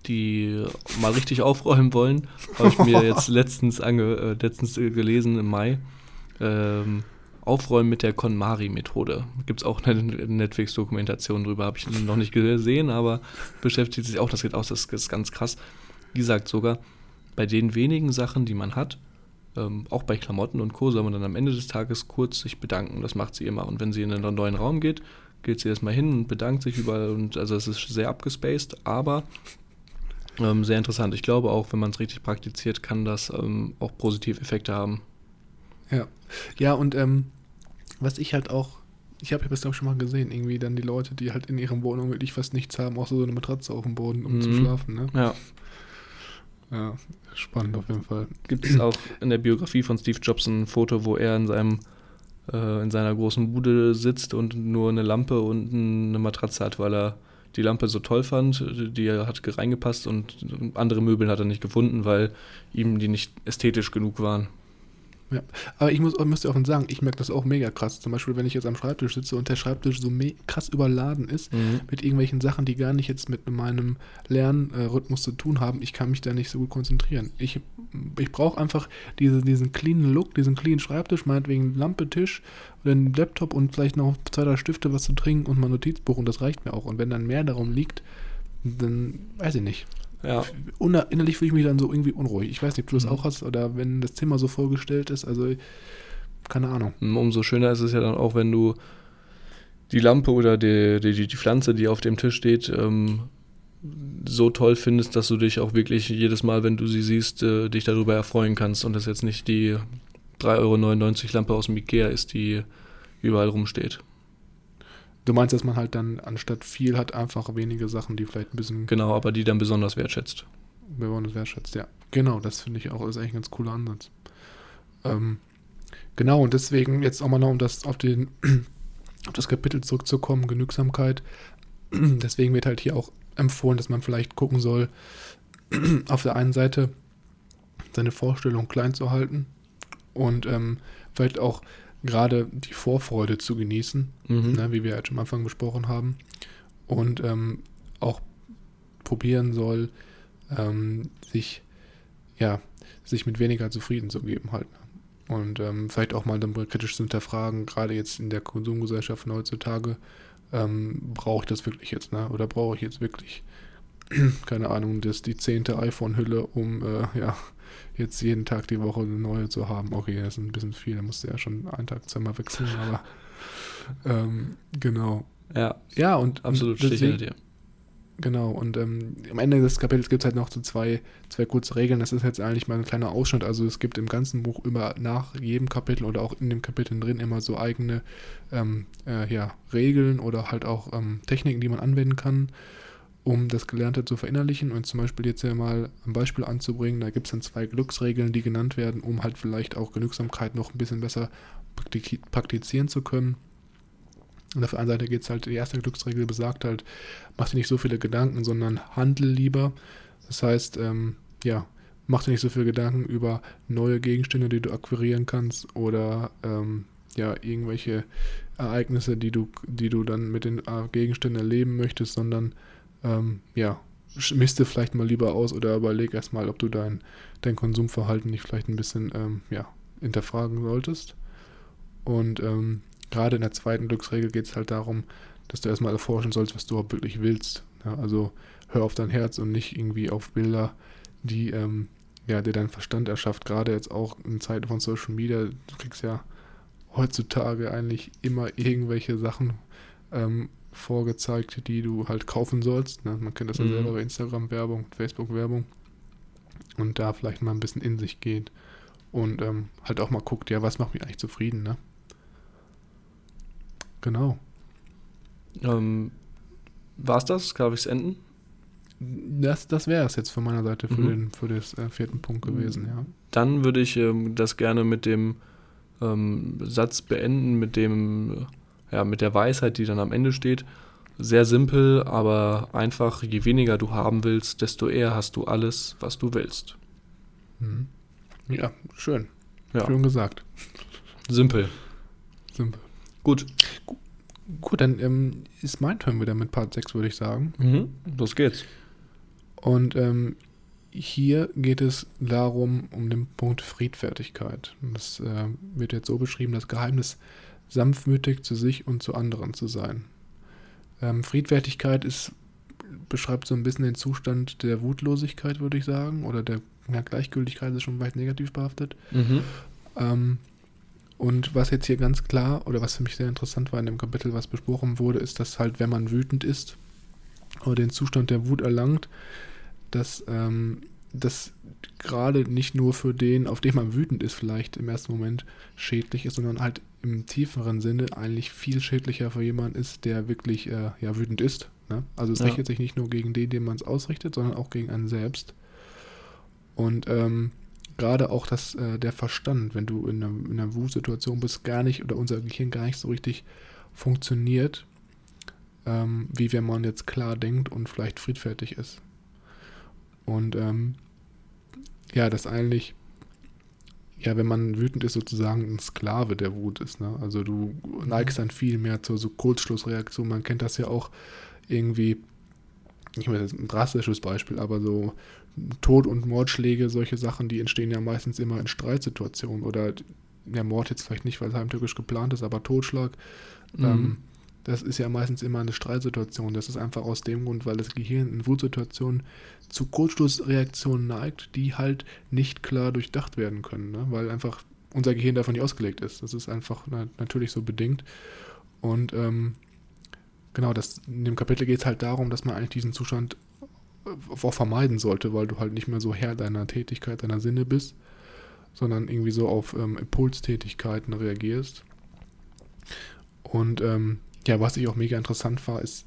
die mal richtig aufräumen wollen, habe ich mir jetzt letztens, ange, äh, letztens gelesen im Mai. Ähm, Aufräumen mit der KonMari-Methode. Gibt es auch eine Netflix-Dokumentation drüber, habe ich noch nicht gesehen, aber beschäftigt sich auch, das geht auch, das ist ganz krass. Die sagt sogar, bei den wenigen Sachen, die man hat, ähm, auch bei Klamotten und Co., soll man dann am Ende des Tages kurz sich bedanken. Das macht sie immer. Und wenn sie in einen neuen Raum geht, geht sie erstmal hin und bedankt sich überall. Und also es ist sehr abgespaced, aber ähm, sehr interessant. Ich glaube auch, wenn man es richtig praktiziert, kann das ähm, auch positive Effekte haben. Ja. Ja, und ähm, was ich halt auch, ich habe das glaube ich schon mal gesehen, irgendwie dann die Leute, die halt in ihren Wohnungen wirklich fast nichts haben, auch so eine Matratze auf dem Boden, um zu Mhm. schlafen. Ne? Ja. Ja, spannend auf jeden Fall. Gibt es auch in der Biografie von Steve Jobs ein Foto, wo er in seinem äh, in seiner großen Bude sitzt und nur eine Lampe und eine Matratze hat, weil er die Lampe so toll fand, die hat reingepasst und andere Möbel hat er nicht gefunden, weil ihm die nicht ästhetisch genug waren. Ja, aber ich muss, müsste auch sagen, ich merke das auch mega krass. Zum Beispiel, wenn ich jetzt am Schreibtisch sitze und der Schreibtisch so krass überladen ist Mhm. mit irgendwelchen Sachen, die gar nicht jetzt mit meinem Lernrhythmus zu tun haben, ich kann mich da nicht so gut konzentrieren. Ich, ich brauche einfach diese, diesen cleanen Look, diesen cleanen Schreibtisch, meinetwegen Lampe, Tisch oder einen Laptop und vielleicht noch zwei, drei Stifte, was zu trinken und mein Notizbuch und das reicht mir auch. Und wenn dann mehr darum liegt, dann weiß ich nicht. Ja, innerlich fühle ich mich dann so irgendwie unruhig. Ich weiß nicht, ob du das Mhm. auch hast oder wenn das Zimmer so vollgestellt ist. Also, keine Ahnung. umso schöner ist es ja dann auch, wenn du die Lampe oder die, die, die Pflanze, die auf dem Tisch steht, ähm, so toll findest, dass du dich auch wirklich jedes Mal, wenn du sie siehst, äh, dich darüber erfreuen kannst und das jetzt nicht die 3,99 Euro Lampe aus dem Ikea ist, die überall rumsteht. Du meinst, dass man halt dann anstatt viel hat, einfach wenige Sachen, die vielleicht ein bisschen Genau, aber die dann besonders wertschätzt. besonders wertschätzt. Ja, genau, das finde ich auch, ist eigentlich ein ganz cooler Ansatz. Ähm, genau, und deswegen jetzt auch mal noch, um das auf, den, auf das Kapitel zurückzukommen, Genügsamkeit. Deswegen wird halt hier auch empfohlen, dass man vielleicht gucken soll, auf der einen Seite seine Vorstellung klein zu halten und ähm, vielleicht auch gerade die Vorfreude zu genießen, Mhm. ne, wie wir jetzt schon am Anfang besprochen haben. Und ähm, auch probieren soll, ähm, sich, ja, sich mit weniger zufrieden zu geben halt. ne. Und ähm, vielleicht auch mal dann kritisch zu hinterfragen, gerade jetzt in der Konsumgesellschaft von heutzutage, ähm, brauche ich das wirklich jetzt, ne? Oder brauche ich jetzt wirklich, keine Ahnung, das die zehnte iPhone-Hülle, um äh, ja, jetzt jeden Tag die Woche eine neue zu haben. Okay, das ist ein bisschen viel, da musst du ja schon einen Tag zweimal wechseln, aber ähm, genau. Ja, Ja, und absolut, stehe hinter dir. Genau, und ähm, am Ende des Kapitels gibt es halt noch so zwei, zwei kurze Regeln. Das ist jetzt eigentlich mal ein kleiner Ausschnitt. Also es gibt im ganzen Buch immer nach jedem Kapitel oder auch in dem Kapitel drin immer so eigene ähm, äh, ja, Regeln oder halt auch ähm, Techniken, die man anwenden kann, um das Gelernte zu verinnerlichen. Und zum Beispiel jetzt ja mal ein Beispiel anzubringen, da gibt es dann zwei Glücksregeln, die genannt werden, um halt vielleicht auch Genügsamkeit noch ein bisschen besser praktizieren zu können. Und auf der einen Seite geht es halt, die erste Glücksregel besagt halt, mach dir nicht so viele Gedanken, sondern handel lieber. Das heißt, ähm, ja, mach dir nicht so viele Gedanken über neue Gegenstände, die du akquirieren kannst oder ähm, ja, irgendwelche Ereignisse, die du, die du dann mit den äh, Gegenständen erleben möchtest, sondern ähm, ja, misste vielleicht mal lieber aus oder überleg erstmal, ob du dein, dein Konsumverhalten nicht vielleicht ein bisschen ähm, ja, hinterfragen solltest. Und ähm, gerade in der zweiten Glücksregel geht es halt darum, dass du erstmal erforschen sollst, was du überhaupt wirklich willst. Ja, also hör auf dein Herz und nicht irgendwie auf Bilder, die ähm, ja, dir deinen Verstand erschafft. Gerade jetzt auch in Zeiten von Social Media, du kriegst ja heutzutage eigentlich immer irgendwelche Sachen ähm, vorgezeigt, die du halt kaufen sollst. Ne? Man kennt das ja Mhm. selber bei Instagram-Werbung, Facebook-Werbung. Und da vielleicht mal ein bisschen in sich geht und ähm, halt auch mal guckt, ja, was macht mich eigentlich zufrieden, ne? Genau. Ähm, War es das? Darf ich es enden? Das, das wäre es jetzt von meiner Seite für Mhm. den für das äh, vierten Punkt gewesen, ja. Dann würde ich ähm, das gerne mit dem ähm, Satz beenden, mit dem, ja, mit der Weisheit, die dann am Ende steht. Sehr simpel, aber einfach, je weniger du haben willst, desto eher hast du alles, was du willst. Mhm. Ja, schön. Ja, Schön gesagt. simpel. Simpel. Gut. Gut, dann ähm, ist mein Turn wieder mit Part 6, würde ich sagen. Mhm. Los geht's. Und ähm, hier geht es darum, um den Punkt Friedfertigkeit. Und Das äh, wird jetzt so beschrieben, das Geheimnis, sanftmütig zu sich und zu anderen zu sein. Ähm, Friedfertigkeit ist, beschreibt so ein bisschen den Zustand der Wutlosigkeit, würde ich sagen, oder der ja, Gleichgültigkeit ist schon weit negativ behaftet. Mhm. Ähm, und was jetzt hier ganz klar, oder was für mich sehr interessant war in dem Kapitel, was besprochen wurde, ist, dass halt, wenn man wütend ist oder den Zustand der Wut erlangt, dass ähm, das gerade nicht nur für den, auf den man wütend ist, vielleicht im ersten Moment schädlich ist, sondern halt im tieferen Sinne eigentlich viel schädlicher für jemanden ist, der wirklich äh, ja, wütend ist. Ne? Also es Ja. richtet sich nicht nur gegen den, dem man es ausrichtet, sondern auch gegen einen selbst. Und ähm, gerade auch das, äh, der Verstand, wenn du in einer, in einer Wutsituation bist, gar nicht oder unser Gehirn gar nicht so richtig funktioniert, ähm, wie wenn man jetzt klar denkt und vielleicht friedfertig ist. Und ähm, ja, das eigentlich ja, wenn man wütend ist, sozusagen ein Sklave der Wut ist. Ne? Also du neigst dann viel mehr zur so Kurzschlussreaktion. Man kennt das ja auch irgendwie, ich meine, das ist ein drastisches Beispiel, aber so Tod- und Mordschläge, solche Sachen, die entstehen ja meistens immer in Streitsituationen oder der Mord jetzt vielleicht nicht, weil es heimtückisch geplant ist, aber Totschlag, Mhm. ähm, das ist ja meistens immer eine Streitsituation. Das ist einfach aus dem Grund, weil das Gehirn in Wutsituationen zu Kurzschlussreaktionen neigt, die halt nicht klar durchdacht werden können, ne? weil einfach unser Gehirn davon nicht ausgelegt ist. Das ist einfach na natürlich so bedingt. Und ähm, genau, das, in dem Kapitel geht es halt darum, dass man eigentlich diesen Zustand äh, auch vermeiden sollte, weil du halt nicht mehr so Herr deiner Tätigkeit, deiner Sinne bist, sondern irgendwie so auf ähm, Impulstätigkeiten reagierst. Und ähm, ja, was ich auch mega interessant war, ist,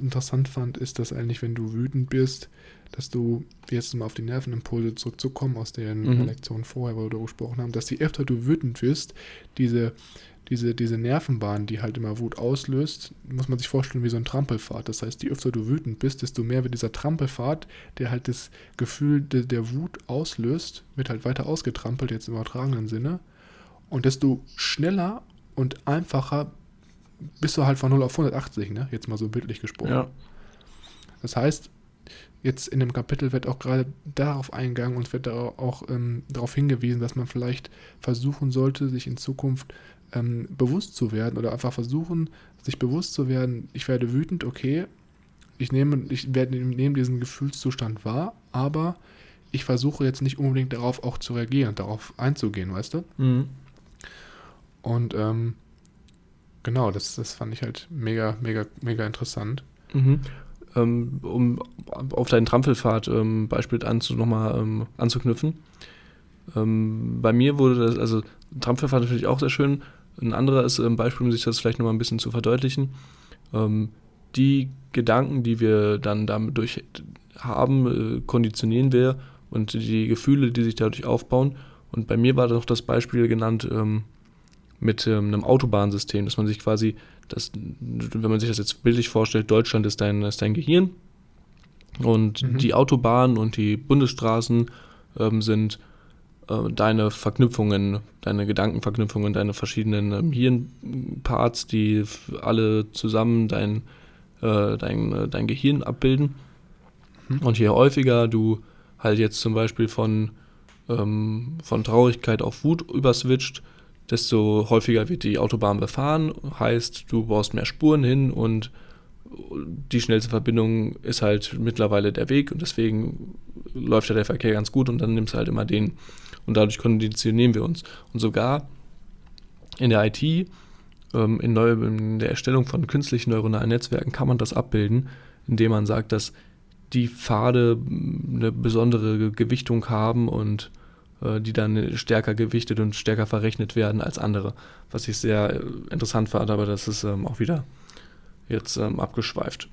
interessant fand, ist, dass eigentlich, wenn du wütend bist, dass du jetzt mal auf die Nervenimpulse zurückzukommen aus den Mhm. Lektionen vorher, wo wir darüber gesprochen haben, dass je öfter du wütend wirst, diese, diese, diese Nervenbahn, die halt immer Wut auslöst, muss man sich vorstellen wie so ein Trampelpfad. Das heißt, je öfter du wütend bist, desto mehr wird dieser Trampelpfad, der halt das Gefühl de, der Wut auslöst, wird halt weiter ausgetrampelt, jetzt im übertragenen Sinne. Und desto schneller und einfacher bist du halt von 0 auf 180, ne? Jetzt mal so bildlich gesprochen. Ja. Das heißt, jetzt in dem Kapitel wird auch gerade darauf eingegangen und wird da auch ähm, darauf hingewiesen, dass man vielleicht versuchen sollte, sich in Zukunft ähm, bewusst zu werden oder einfach versuchen, sich bewusst zu werden, ich werde wütend, okay, ich nehme, ich werde, nehme diesen Gefühlszustand wahr, aber ich versuche jetzt nicht unbedingt darauf auch zu reagieren, darauf einzugehen, weißt du? Mhm. Und ähm, genau, das, das fand ich halt mega, mega, mega interessant. Mhm. Ähm, um auf deinen Trampelfahrt ähm, Beispiel anzu, nochmal ähm, anzuknüpfen. Ähm, bei mir wurde das, also Trampelfahrt natürlich auch sehr schön. Ein anderer ist ein Beispiel, um sich das vielleicht nochmal ein bisschen zu verdeutlichen. Ähm, die Gedanken, die wir dann damit durch haben, äh, konditionieren wir und die Gefühle, die sich dadurch aufbauen. Und bei mir war doch das Beispiel genannt ähm, mit ähm, einem Autobahnsystem, dass man sich quasi, das, wenn man sich das jetzt bildlich vorstellt, Deutschland ist dein, ist dein Gehirn und Mhm. die Autobahnen und die Bundesstraßen ähm, sind äh, deine Verknüpfungen, deine Gedankenverknüpfungen, deine verschiedenen ähm, Hirnparts, die alle zusammen dein, äh, dein, äh, dein Gehirn abbilden. Mhm. Und je häufiger du halt jetzt zum Beispiel von, ähm, von Traurigkeit auf Wut überswitcht, desto häufiger wird die Autobahn befahren. Heißt, du baust mehr Spuren hin und die schnellste Verbindung ist halt mittlerweile der Weg und deswegen läuft ja der Verkehr ganz gut und dann nimmst du halt immer den. Und dadurch konditionieren wir uns. Und sogar in der IT, ähm, in, neu, in der Erstellung von künstlichen neuronalen Netzwerken kann man das abbilden, indem man sagt, dass die Pfade eine besondere Gewichtung haben und die dann stärker gewichtet und stärker verrechnet werden als andere. Was ich sehr äh, interessant fand, aber das ist ähm, auch wieder jetzt ähm, abgeschweift.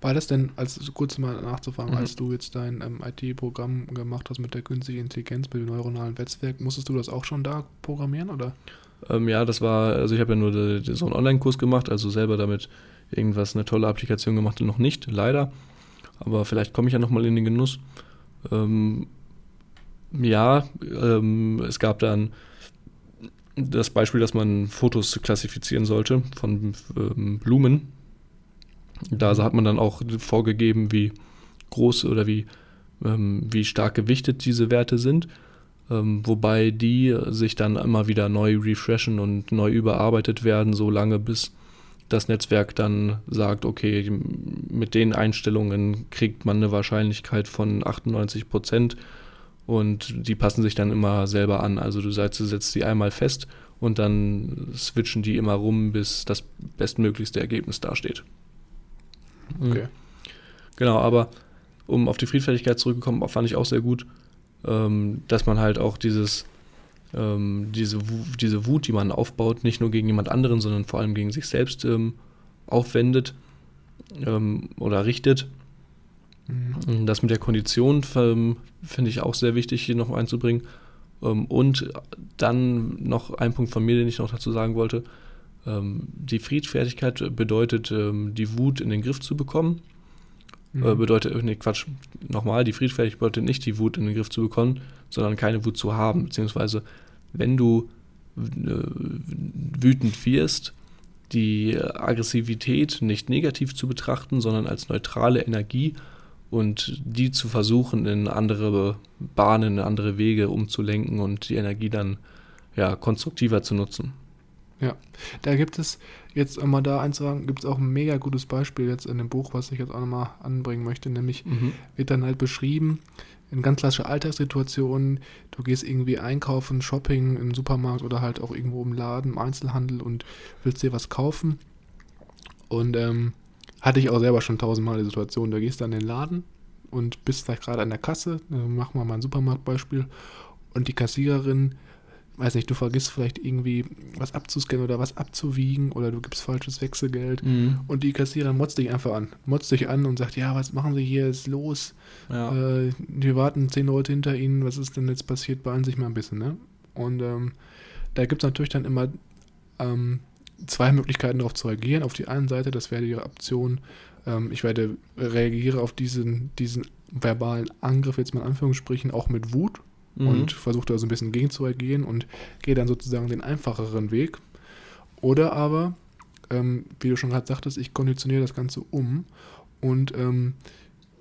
War das denn, als kurz mal nachzufragen, Mhm. als du jetzt dein ähm, IT-Programm gemacht hast mit der künstlichen Intelligenz, mit dem neuronalen Netzwerk, musstest du das auch schon da programmieren oder? Ähm, ja, das war, also ich habe ja nur de, de, so einen Online-Kurs gemacht, also selber damit irgendwas, eine tolle Applikation gemacht, noch nicht, leider. Aber vielleicht komme ich ja nochmal in den Genuss. Ähm, ja, ähm, es gab dann das Beispiel, dass man Fotos klassifizieren sollte von ähm, Blumen. Da hat man dann auch vorgegeben, wie groß oder wie, ähm, wie stark gewichtet diese Werte sind. Ähm, wobei die sich dann immer wieder neu refreshen und neu überarbeitet werden, so lange bis das Netzwerk dann sagt, okay, mit den Einstellungen kriegt man eine Wahrscheinlichkeit von 98 Prozent und die passen sich dann immer selber an. Also du setzt, setzt sie einmal fest und dann switchen die immer rum, bis das bestmöglichste Ergebnis dasteht. Okay. Genau, aber um auf die Friedfertigkeit zurückzukommen, fand ich auch sehr gut, ähm, dass man halt auch dieses, ähm, diese, diese Wut, die man aufbaut, nicht nur gegen jemand anderen, sondern vor allem gegen sich selbst ähm, aufwendet ähm, oder richtet. Mhm. Das mit der Kondition ähm, finde ich auch sehr wichtig, hier noch einzubringen. Ähm, und dann noch ein Punkt von mir, den ich noch dazu sagen wollte. Ähm, die Friedfertigkeit bedeutet, die Wut in den Griff zu bekommen. Mhm. Äh, bedeutet, nee, Quatsch, nochmal, die Friedfertigkeit bedeutet nicht, die Wut in den Griff zu bekommen, sondern keine Wut zu haben, beziehungsweise wenn du äh, wütend wirst, die Aggressivität nicht negativ zu betrachten, sondern als neutrale Energie und die zu versuchen, in andere Bahnen, in andere Wege umzulenken und die Energie dann ja, konstruktiver zu nutzen. Ja, da gibt es, jetzt um mal da einzusagen, gibt es auch ein mega gutes Beispiel jetzt in dem Buch, was ich jetzt auch nochmal anbringen möchte, nämlich mhm. wird dann halt beschrieben, in ganz klassische Alltagssituationen, du gehst irgendwie einkaufen, Shopping im Supermarkt oder halt auch irgendwo im Laden, im Einzelhandel und willst dir was kaufen. Und ähm, hatte ich auch selber schon tausendmal die Situation, du gehst dann in den Laden und bist vielleicht gerade an der Kasse, machen wir mal ein Supermarktbeispiel, und die Kassiererin weiß nicht, du vergisst vielleicht irgendwie was abzuscannen oder was abzuwiegen oder du gibst falsches Wechselgeld mhm. und die Kassiererin motzt dich einfach an. Motzt dich an und sagt, ja, was machen Sie hier, ist los? Ja. Äh, wir warten zehn Leute hinter Ihnen, was ist denn jetzt passiert? Beeilen sich mal ein bisschen, ne? Und ähm, da gibt es natürlich dann immer ähm, zwei Möglichkeiten darauf zu reagieren. Auf die einen Seite, das wäre die Option, ähm, ich werde reagiere auf diesen, diesen verbalen Angriff, jetzt mal in Anführungsstrichen, auch mit Wut mhm. und versuche da so ein bisschen gegen zu reagieren und gehe dann sozusagen den einfacheren Weg. Oder aber, ähm, wie du schon gerade sagtest, ich konditioniere das Ganze um und ähm,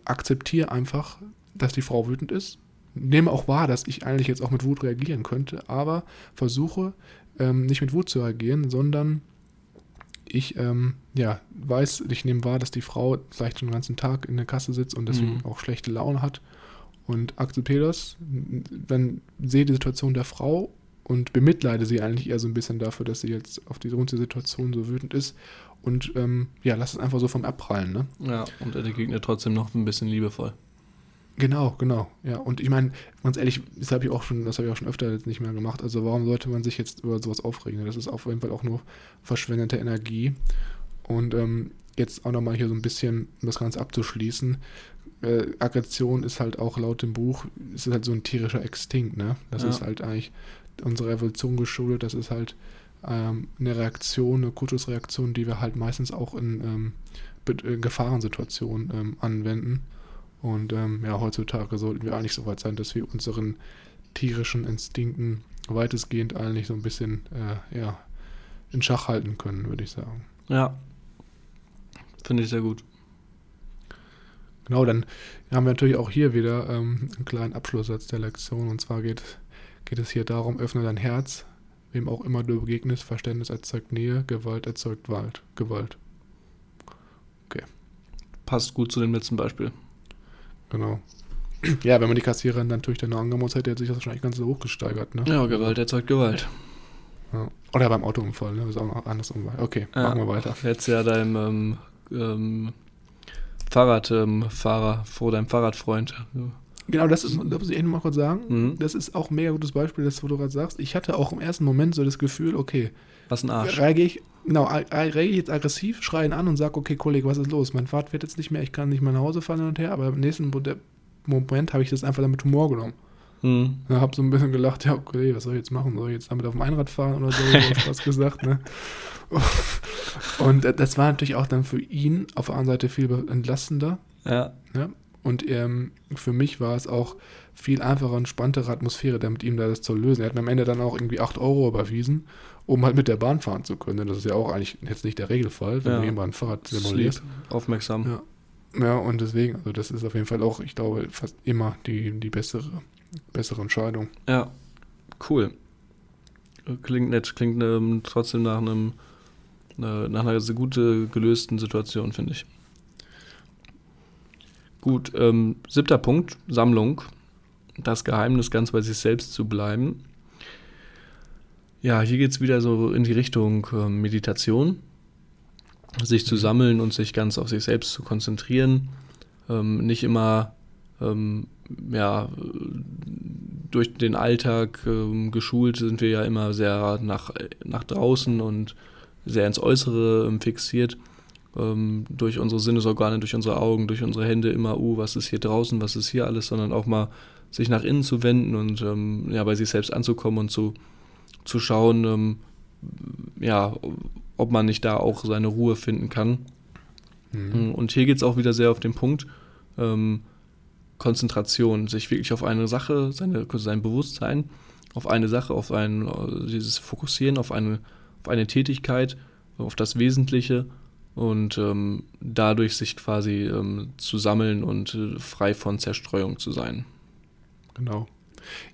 akzeptiere einfach, dass die Frau wütend ist. Nehme auch wahr, dass ich eigentlich jetzt auch mit Wut reagieren könnte, aber versuche ähm, nicht mit Wut zu reagieren, sondern ich ähm, ja, weiß, ich nehme wahr, dass die Frau vielleicht schon den ganzen Tag in der Kasse sitzt und deswegen mhm. auch schlechte Laune hat und akzeptiere das, dann sehe die Situation der Frau und bemitleide sie eigentlich eher so ein bisschen dafür, dass sie jetzt auf diese runde Situation so wütend ist und ähm, ja, lass es einfach so vom Abprallen, ne? Ja, und er entgegnet trotzdem noch ein bisschen liebevoll. Genau, genau, ja. Und ich meine, ganz ehrlich, das habe ich auch schon, das habe ich auch schon öfter jetzt nicht mehr gemacht. Also warum sollte man sich jetzt über sowas aufregen? Das ist auf jeden Fall auch nur verschwendete Energie. Und ähm, jetzt auch nochmal hier so ein bisschen, um das Ganze abzuschließen, äh, Aggression ist halt auch laut dem Buch, ist halt so ein tierischer Extinkt, ne? Das ja. ist halt eigentlich unserer Evolution geschuldet, das ist halt ähm, eine Reaktion, eine Kurzschussreaktion, die wir halt meistens auch in, ähm, in Gefahrensituationen ähm, anwenden. Und ähm, ja, heutzutage sollten wir eigentlich so weit sein, dass wir unseren tierischen Instinkten weitestgehend eigentlich so ein bisschen äh, ja, in Schach halten können, würde ich sagen. Ja, finde ich sehr gut. Genau, dann haben wir natürlich auch hier wieder ähm, einen kleinen Abschlusssatz der Lektion. Und zwar geht, geht es hier darum, öffne dein Herz, wem auch immer du begegnest, Verständnis erzeugt Nähe, Gewalt erzeugt Wald, Gewalt. Okay. Passt gut zu dem letzten Beispiel. Genau. Ja, wenn man die Kassiererin natürlich dann angemotzt hätte, hätte sich das wahrscheinlich ganz so hochgesteigert, ne? Ja, Gewalt erzeugt Gewalt. Ja. Oder beim Autounfall, ne? Das ist auch noch andersrum. Okay, ja, machen wir weiter. Jetzt ja deinem ähm, ähm, Fahrradfahrer, ähm, vor deinem Fahrradfreund. Genau, das, ist, muss ich eben mal kurz sagen. Mhm. Das ist auch ein mega gutes Beispiel, das du gerade sagst. Ich hatte auch im ersten Moment so das Gefühl, okay. Was ein Arsch. Reagiere ich, genau, reagiere ich jetzt aggressiv, schreie ihn an und sage, okay, Kollege, was ist los? Mein Fahrt wird jetzt nicht mehr, ich kann nicht mehr nach Hause fahren hin und her, aber im nächsten Moment habe ich das einfach damit Humor genommen. Ja, habe so ein bisschen gelacht, ja, okay, was soll ich jetzt machen? Soll ich jetzt damit auf dem Einrad fahren oder so? was gesagt, ne? Und das war natürlich auch dann für ihn auf der anderen Seite viel entlastender. Ja. ja? Und ähm, für mich war es auch viel einfacher und spannendere Atmosphäre, da mit ihm da das zu lösen. Er hat mir am Ende dann auch irgendwie 8 Euro überwiesen, um halt mit der Bahn fahren zu können. Das ist ja auch eigentlich jetzt nicht der Regelfall, wenn ja. du jemanden Fahrrad demolierst. Aufmerksam. Ja. ja, und deswegen, also das ist auf jeden Fall auch, ich glaube, fast immer die, die bessere, bessere Entscheidung. Ja, cool. Klingt nett, klingt ähm, trotzdem nach einem nach einer sehr gut gelösten Situation, finde ich. Gut, ähm, siebter Punkt, Sammlung. Das Geheimnis, ganz bei sich selbst zu bleiben. Ja, hier geht es wieder so in die Richtung äh, Meditation. Sich zu sammeln und sich ganz auf sich selbst zu konzentrieren. Ähm, nicht immer ähm, ja, durch den Alltag ähm, geschult sind wir ja immer sehr nach, nach draußen und sehr ins Äußere ähm, fixiert. Ähm, durch unsere Sinnesorgane, durch unsere Augen, durch unsere Hände immer, uh, was ist hier draußen, was ist hier alles, sondern auch mal sich nach innen zu wenden und ähm, ja, bei sich selbst anzukommen und zu, zu schauen, ähm, ja, ob man nicht da auch seine Ruhe finden kann. Mhm. Und hier geht es auch wieder sehr auf den Punkt, ähm, Konzentration, sich wirklich auf eine Sache, seine, sein Bewusstsein auf eine Sache, auf ein, dieses Fokussieren, auf eine, auf eine Tätigkeit, auf das Wesentliche und ähm, dadurch sich quasi ähm, zu sammeln und äh, frei von Zerstreuung zu sein. Genau.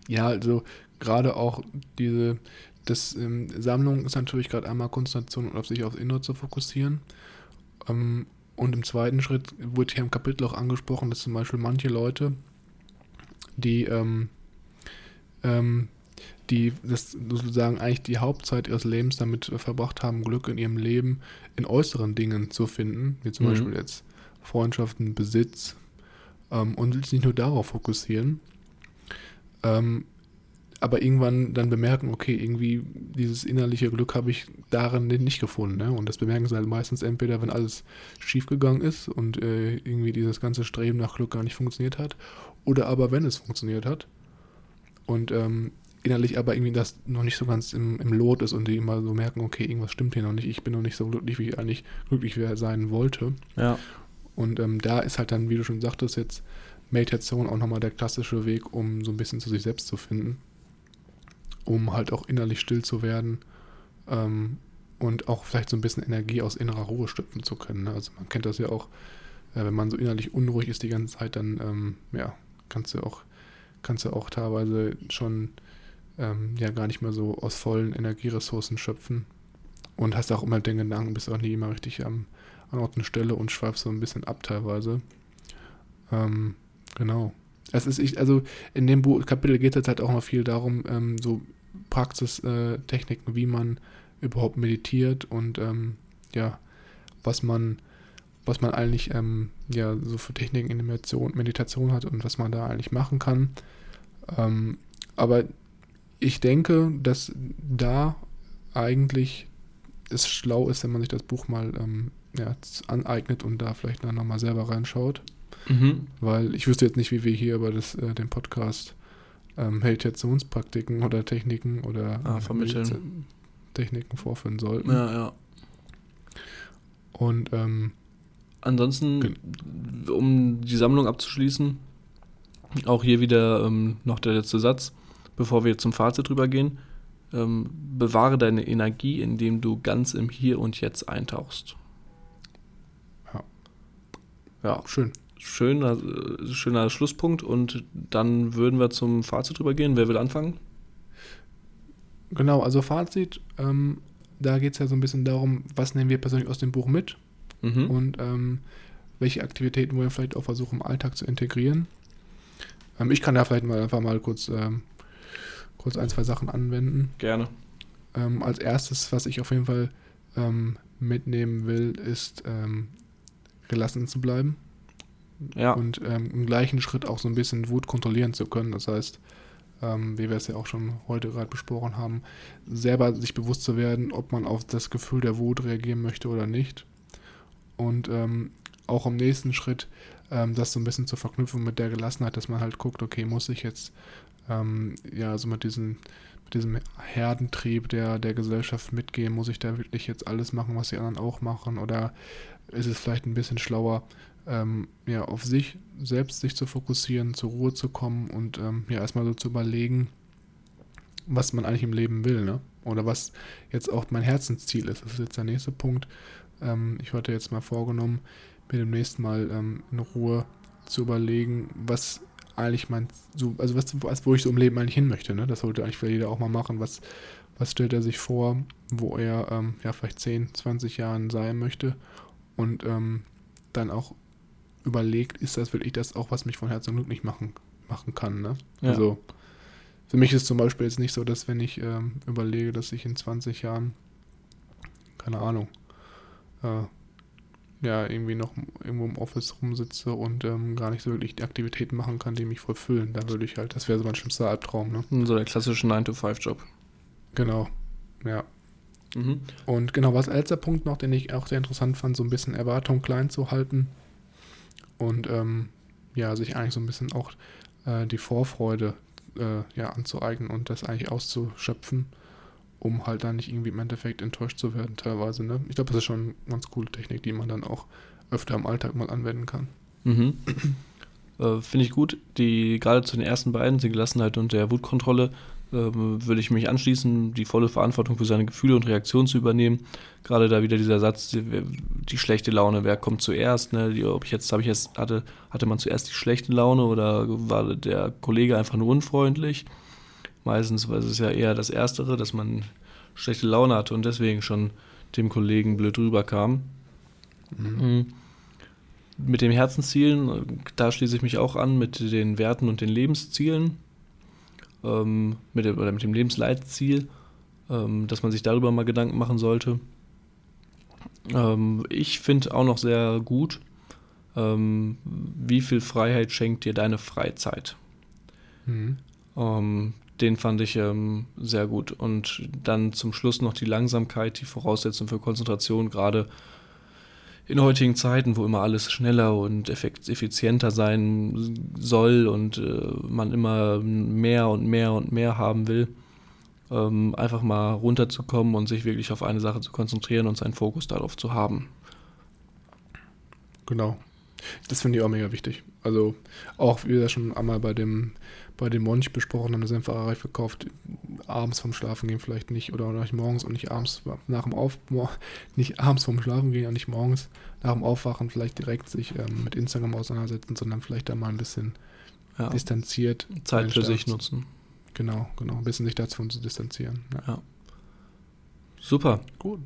Ja, also gerade auch diese, das ähm, Sammlung ist natürlich gerade einmal Konzentration und auf sich aufs Innere zu fokussieren. Ähm, und im zweiten Schritt wurde hier im Kapitel auch angesprochen, dass zum Beispiel manche Leute, die, ähm, ähm, die das sozusagen eigentlich die Hauptzeit ihres Lebens damit verbracht haben, Glück in ihrem Leben in äußeren Dingen zu finden, wie zum mhm. Beispiel jetzt Freundschaften, Besitz, ähm, und sich nicht nur darauf fokussieren, ähm, aber irgendwann dann bemerken, okay, irgendwie dieses innerliche Glück habe ich darin nicht gefunden. Ne? Und das bemerken sie halt meistens entweder, wenn alles schiefgegangen ist und äh, irgendwie dieses ganze Streben nach Glück gar nicht funktioniert hat, oder aber wenn es funktioniert hat und ähm, innerlich aber irgendwie das noch nicht so ganz im, im Lot ist und die immer so merken, okay, irgendwas stimmt hier noch nicht, ich bin noch nicht so glücklich, wie ich eigentlich glücklich sein wollte. Ja. Und ähm, da ist halt dann, wie du schon sagtest, jetzt Meditation auch nochmal der klassische Weg, um so ein bisschen zu sich selbst zu finden um halt auch innerlich still zu werden ähm, und auch vielleicht so ein bisschen Energie aus innerer Ruhe stiften zu können. Ne? Also man kennt das ja auch, äh, wenn man so innerlich unruhig ist die ganze Zeit, dann ähm, ja, kannst du auch, kannst du auch teilweise schon ähm, ja gar nicht mehr so aus vollen Energieressourcen schöpfen und hast auch immer den Gedanken, bist auch nie immer richtig am, an Ort und Stelle und schweifst so ein bisschen ab teilweise. Ähm, genau. Es ist, ich, also in dem Buch, Kapitel geht es halt auch noch viel darum, ähm, so Praxistechniken, wie man überhaupt meditiert und ähm, ja, was man, was man eigentlich ähm, ja so für Techniken in Meditation, Meditation hat und was man da eigentlich machen kann. Ähm, aber ich denke, dass da eigentlich es schlau ist, wenn man sich das Buch mal ähm, ja, aneignet und da vielleicht dann nochmal selber reinschaut. Mhm. Weil ich wüsste jetzt nicht, wie wir hier über das, äh, den Podcast ähm, Meditationspraktiken oder Techniken oder ah, vermitteln. Techniken vorführen sollten. Ja, ja. Und ähm, ansonsten, um die Sammlung abzuschließen, auch hier wieder ähm, noch der letzte Satz, bevor wir zum Fazit drüber gehen. Ähm, bewahre deine Energie, indem du ganz im Hier und Jetzt eintauchst. Ja. Ja. Schön schöner, schöner Schlusspunkt und dann würden wir zum Fazit übergehen. Wer will anfangen? Genau, also Fazit, ähm, da geht es ja so ein bisschen darum, was nehmen wir persönlich aus dem Buch mit mhm. und ähm, welche Aktivitäten wollen wir vielleicht auch versuchen im Alltag zu integrieren. Ähm, ich kann da vielleicht mal einfach mal kurz, ähm, kurz ein, zwei Sachen anwenden. Gerne. Ähm, als erstes, was ich auf jeden Fall ähm, mitnehmen will, ist gelassen zu bleiben. Ja. Und ähm, im gleichen Schritt auch so ein bisschen Wut kontrollieren zu können. Das heißt, ähm, wie wir es ja auch schon heute gerade besprochen haben, selber sich bewusst zu werden, ob man auf das Gefühl der Wut reagieren möchte oder nicht. Und ähm, auch im nächsten Schritt ähm, das so ein bisschen zu verknüpfen mit der Gelassenheit, dass man halt guckt, okay, muss ich jetzt ähm, ja so mit diesem mit diesem Herdentrieb der, der Gesellschaft mitgehen, muss ich da wirklich jetzt alles machen, was die anderen auch machen, oder ist es vielleicht ein bisschen schlauer, ähm, ja, auf sich selbst sich zu fokussieren, zur Ruhe zu kommen und ähm, ja, erstmal so zu überlegen, was man eigentlich im Leben will, ne? Oder was jetzt auch mein Herzensziel ist. Das ist jetzt der nächste Punkt. Ähm, ich hatte jetzt mal vorgenommen, mir demnächst mal ähm, in Ruhe zu überlegen, was eigentlich mein, so, also was, was, wo ich so im Leben eigentlich hin möchte, ne? Das sollte eigentlich jeder auch mal machen. Was, was stellt er sich vor, wo er ähm, ja vielleicht 10, 20 Jahren sein möchte und ähm, dann auch überlegt, ist das wirklich das auch, was mich von Herzen glücklich machen, machen kann. Ne? Ja. Also für mich ist zum Beispiel jetzt nicht so, dass wenn ich ähm, überlege, dass ich in 20 Jahren, keine Ahnung, äh, ja, irgendwie noch irgendwo im Office rumsitze und ähm, gar nicht so wirklich die Aktivitäten machen kann, die mich voll füllen. Da würde ich halt, das wäre so mein schlimmster Albtraum. Ne? So der klassische 9-to-5-Job. Genau, ja. Mhm. Und genau, was als der Punkt noch, den ich auch sehr interessant fand, so ein bisschen Erwartungen klein zu halten und ähm, ja, sich eigentlich so ein bisschen auch äh, die Vorfreude äh, ja, anzueignen und das eigentlich auszuschöpfen, um halt dann nicht irgendwie im Endeffekt enttäuscht zu werden teilweise. Ne? Ich glaube, das ist schon eine ganz coole Technik, die man dann auch öfter im Alltag mal anwenden kann. Mhm. äh, Finde ich gut. Die gerade zu den ersten beiden, die Gelassenheit und der Wutkontrolle, ähm, würde ich mich anschließen, die volle Verantwortung für seine Gefühle und Reaktionen zu übernehmen. Gerade da wieder dieser Satz, die, die schlechte Laune, wer kommt zuerst? Ne? Die, ob ich jetzt, habe ich jetzt, hatte, hatte man zuerst die schlechte Laune oder war der Kollege einfach nur unfreundlich? Meistens war es ja eher das Erstere, dass man schlechte Laune hatte und deswegen schon dem Kollegen blöd rüberkam. Mhm. Mit den Herzenszielen, da schließe ich mich auch an, mit den Werten und den Lebenszielen, ähm, mit dem, oder mit dem Lebensleitziel, ähm, dass man sich darüber mal Gedanken machen sollte. Ähm, ich finde auch noch sehr gut, ähm, wie viel Freiheit schenkt dir deine Freizeit. Mhm. Ähm, den fand ich sehr gut. Und dann zum Schluss noch die Langsamkeit, die Voraussetzung für Konzentration, gerade in heutigen Zeiten, wo immer alles schneller und effizienter sein soll und äh, man immer mehr und mehr und mehr haben will, ähm, einfach mal runterzukommen und sich wirklich auf eine Sache zu konzentrieren und seinen Fokus darauf zu haben. Genau. Das finde ich auch mega wichtig. Also auch, wie wir schon einmal bei dem bei dem Monch besprochen haben, dass er ein Ferrari verkauft, abends vom Schlafen gehen vielleicht nicht oder nicht morgens und nicht abends nach dem Auf nicht abends vom Schlafen gehen und nicht morgens nach dem Aufwachen vielleicht direkt sich ähm, mit Instagram auseinandersetzen, sondern vielleicht da mal ein bisschen ja. distanziert Zeit für sich nutzen. Genau, genau, ein bisschen sich davon zu distanzieren. Ja. ja. Super. Gut.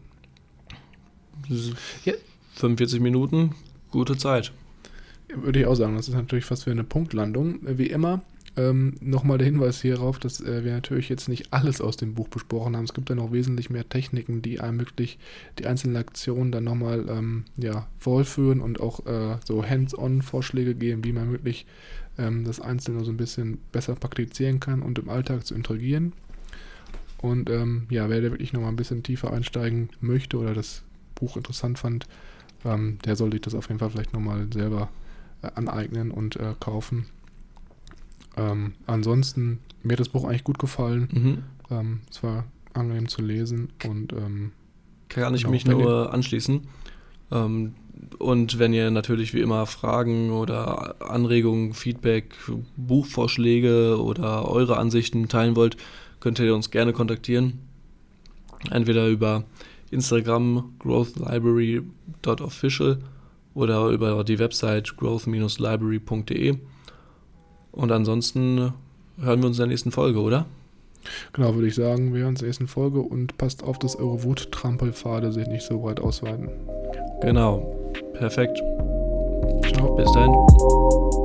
Ja. 45 Minuten, gute Zeit. Würde ich auch sagen, das ist natürlich fast wie eine Punktlandung. Wie immer, ähm, Nochmal der Hinweis hierauf, dass äh, wir natürlich jetzt nicht alles aus dem Buch besprochen haben. Es gibt ja noch wesentlich mehr Techniken, die einem wirklich die einzelnen Aktionen dann nochmal ähm, ja, vorführen und auch äh, so Hands-on-Vorschläge geben, wie man wirklich ähm, das Einzelne so ein bisschen besser praktizieren kann und im Alltag zu interagieren. Und ähm, ja, wer da wirklich nochmal ein bisschen tiefer einsteigen möchte oder das Buch interessant fand, ähm, der sollte sich das auf jeden Fall vielleicht nochmal selber äh, aneignen und äh, kaufen. Ähm, ansonsten, mir hat das Buch eigentlich gut gefallen. Mhm. Ähm, es war angenehm zu lesen und ähm, kann ich genau, mich nur anschließen. Ähm, und wenn ihr natürlich wie immer Fragen oder Anregungen, Feedback, Buchvorschläge oder eure Ansichten teilen wollt, könnt ihr uns gerne kontaktieren. Entweder über Instagram growthlibrary.official oder über die Website growth-library.de. Und ansonsten hören wir uns in der nächsten Folge, oder? Genau, würde ich sagen, wir hören uns in der nächsten Folge und passt auf, dass eure Wut-Trampelpfade sich nicht so weit ausweiten. Genau, perfekt. Ciao. Bis dahin.